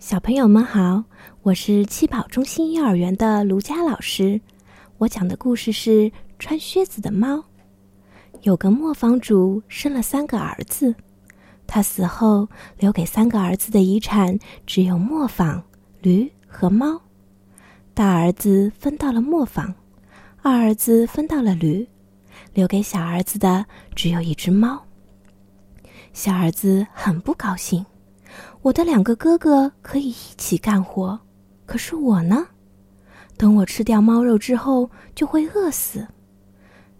小朋友们好，我是七宝中心幼儿园的卢佳老师。我讲的故事是《穿靴子的猫》。有个磨坊主生了三个儿子，他死后留给三个儿子的遗产只有磨坊、驴和猫。大儿子分到了磨坊，二儿子分到了驴，留给小儿子的只有一只猫。小儿子很不高兴。我的两个哥哥可以一起干活，可是我呢？等我吃掉猫肉之后，就会饿死。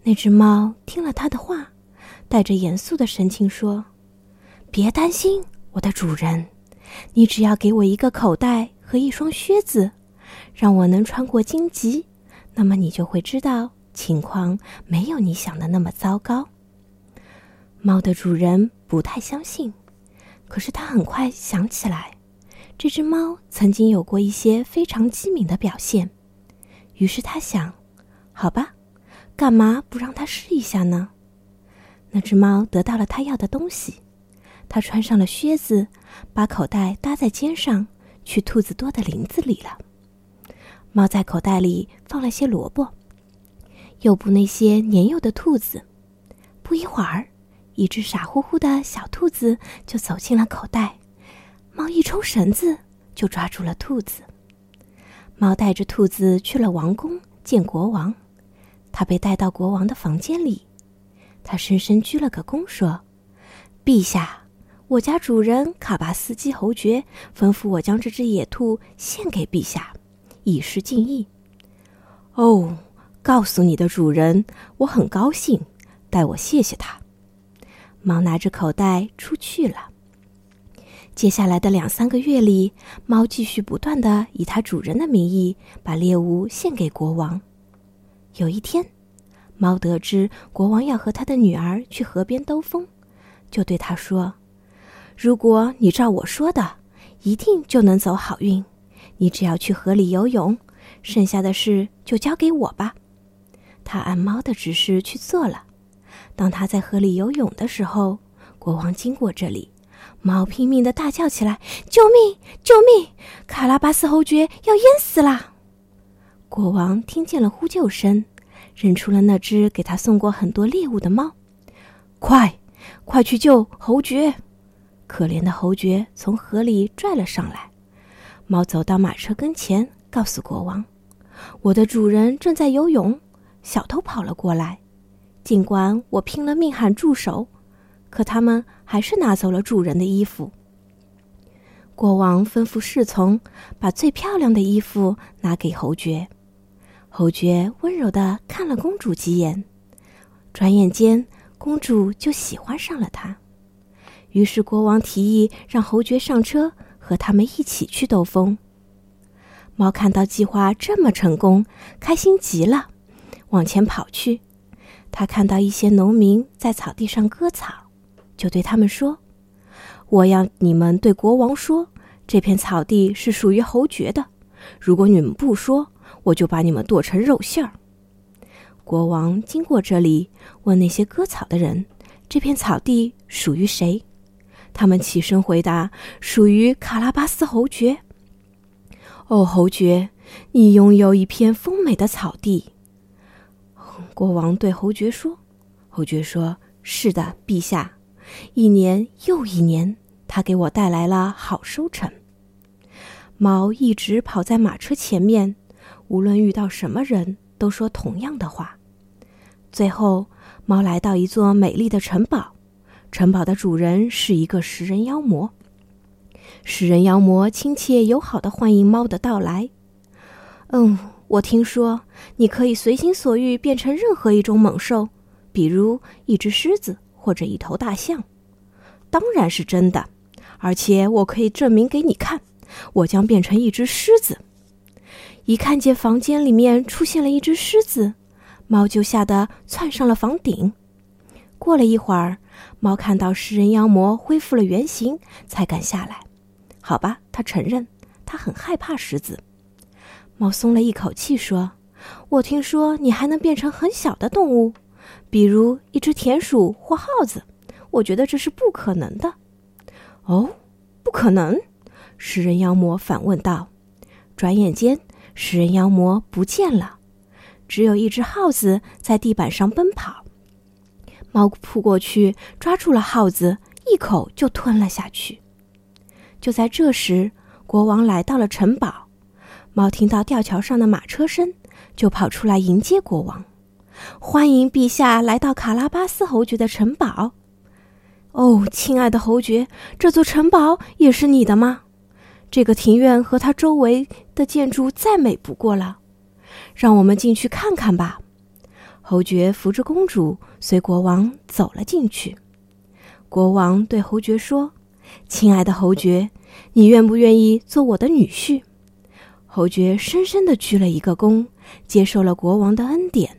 那只猫听了他的话，带着严肃的神情说：“别担心，我的主人，你只要给我一个口袋和一双靴子，让我能穿过荆棘，那么你就会知道情况没有你想的那么糟糕。”猫的主人不太相信。可是他很快想起来，这只猫曾经有过一些非常机敏的表现，于是他想：“好吧，干嘛不让它试一下呢？”那只猫得到了它要的东西，它穿上了靴子，把口袋搭在肩上，去兔子多的林子里了。猫在口袋里放了些萝卜，诱捕那些年幼的兔子。不一会儿。一只傻乎乎的小兔子就走进了口袋，猫一抽绳子就抓住了兔子。猫带着兔子去了王宫见国王，他被带到国王的房间里，他深深鞠了个躬，说：“陛下，我家主人卡巴斯基侯爵吩咐我将这只野兔献给陛下，以示敬意。”哦，告诉你的主人，我很高兴，代我谢谢他。猫拿着口袋出去了。接下来的两三个月里，猫继续不断的以它主人的名义把猎物献给国王。有一天，猫得知国王要和他的女儿去河边兜风，就对他说：“如果你照我说的，一定就能走好运。你只要去河里游泳，剩下的事就交给我吧。”他按猫的指示去做了。当他在河里游泳的时候，国王经过这里，猫拼命的大叫起来：“救命！救命！卡拉巴斯侯爵要淹死了！”国王听见了呼救声，认出了那只给他送过很多猎物的猫，快，快去救侯爵！可怜的侯爵从河里拽了上来。猫走到马车跟前，告诉国王：“我的主人正在游泳，小偷跑了过来。”尽管我拼了命喊住手，可他们还是拿走了主人的衣服。国王吩咐侍从把最漂亮的衣服拿给侯爵，侯爵温柔的看了公主几眼，转眼间公主就喜欢上了他。于是国王提议让侯爵上车，和他们一起去兜风。猫看到计划这么成功，开心极了，往前跑去。他看到一些农民在草地上割草，就对他们说：“我要你们对国王说，这片草地是属于侯爵的。如果你们不说，我就把你们剁成肉馅儿。”国王经过这里，问那些割草的人：“这片草地属于谁？”他们起身回答：“属于卡拉巴斯侯爵。”哦，侯爵，你拥有一片丰美的草地。国王对侯爵说：“侯爵说，是的，陛下。一年又一年，他给我带来了好收成。”猫一直跑在马车前面，无论遇到什么人，都说同样的话。最后，猫来到一座美丽的城堡，城堡的主人是一个食人妖魔。食人妖魔亲切友好的欢迎猫的到来。嗯。我听说你可以随心所欲变成任何一种猛兽，比如一只狮子或者一头大象。当然是真的，而且我可以证明给你看。我将变成一只狮子。一看见房间里面出现了一只狮子，猫就吓得窜上了房顶。过了一会儿，猫看到食人妖魔恢复了原形，才敢下来。好吧，他承认他很害怕狮子。猫松了一口气，说：“我听说你还能变成很小的动物，比如一只田鼠或耗子。我觉得这是不可能的。”“哦，不可能？”食人妖魔反问道。转眼间，食人妖魔不见了，只有一只耗子在地板上奔跑。猫扑过去，抓住了耗子，一口就吞了下去。就在这时，国王来到了城堡。猫听到吊桥上的马车声，就跑出来迎接国王。欢迎陛下来到卡拉巴斯侯爵的城堡。哦，亲爱的侯爵，这座城堡也是你的吗？这个庭院和它周围的建筑再美不过了。让我们进去看看吧。侯爵扶着公主，随国王走了进去。国王对侯爵说：“亲爱的侯爵，你愿不愿意做我的女婿？”侯爵深深的鞠了一个躬，接受了国王的恩典，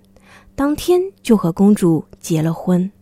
当天就和公主结了婚。